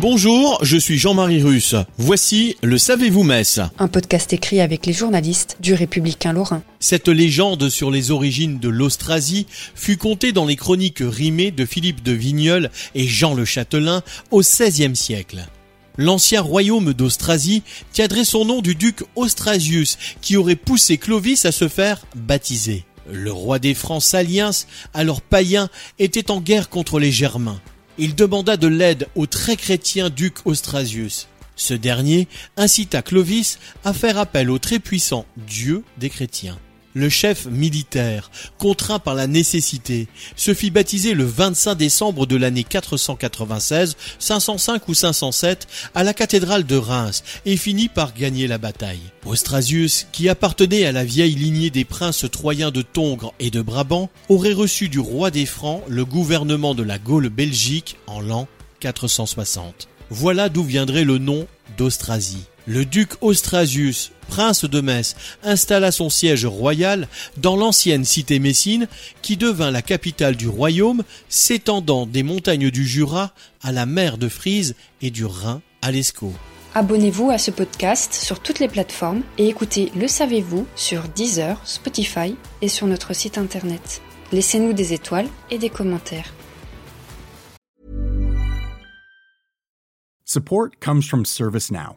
Bonjour, je suis Jean-Marie Russe. Voici le Savez-vous Metz Un podcast écrit avec les journalistes du Républicain Lorrain. Cette légende sur les origines de l'Austrasie fut contée dans les chroniques rimées de Philippe de Vigneul et Jean le Châtelain au XVIe siècle. L'ancien royaume d'Austrasie tiendrait son nom du duc Austrasius qui aurait poussé Clovis à se faire baptiser. Le roi des Francs Saliens, alors païen, était en guerre contre les Germains il demanda de l'aide au très chrétien duc Austrasius. Ce dernier incita Clovis à faire appel au très puissant Dieu des chrétiens. Le chef militaire, contraint par la nécessité, se fit baptiser le 25 décembre de l'année 496, 505 ou 507 à la cathédrale de Reims et finit par gagner la bataille. Austrasius, qui appartenait à la vieille lignée des princes troyens de Tongres et de Brabant, aurait reçu du roi des Francs le gouvernement de la Gaule-Belgique en l'an 460. Voilà d'où viendrait le nom d'Austrasie. Le duc Austrasius, prince de Metz, installa son siège royal dans l'ancienne cité messine qui devint la capitale du royaume, s'étendant des montagnes du Jura à la mer de Frise et du Rhin à l'Escaut. Abonnez-vous à ce podcast sur toutes les plateformes et écoutez Le Savez-vous sur Deezer, Spotify et sur notre site internet. Laissez-nous des étoiles et des commentaires. Support comes from ServiceNow,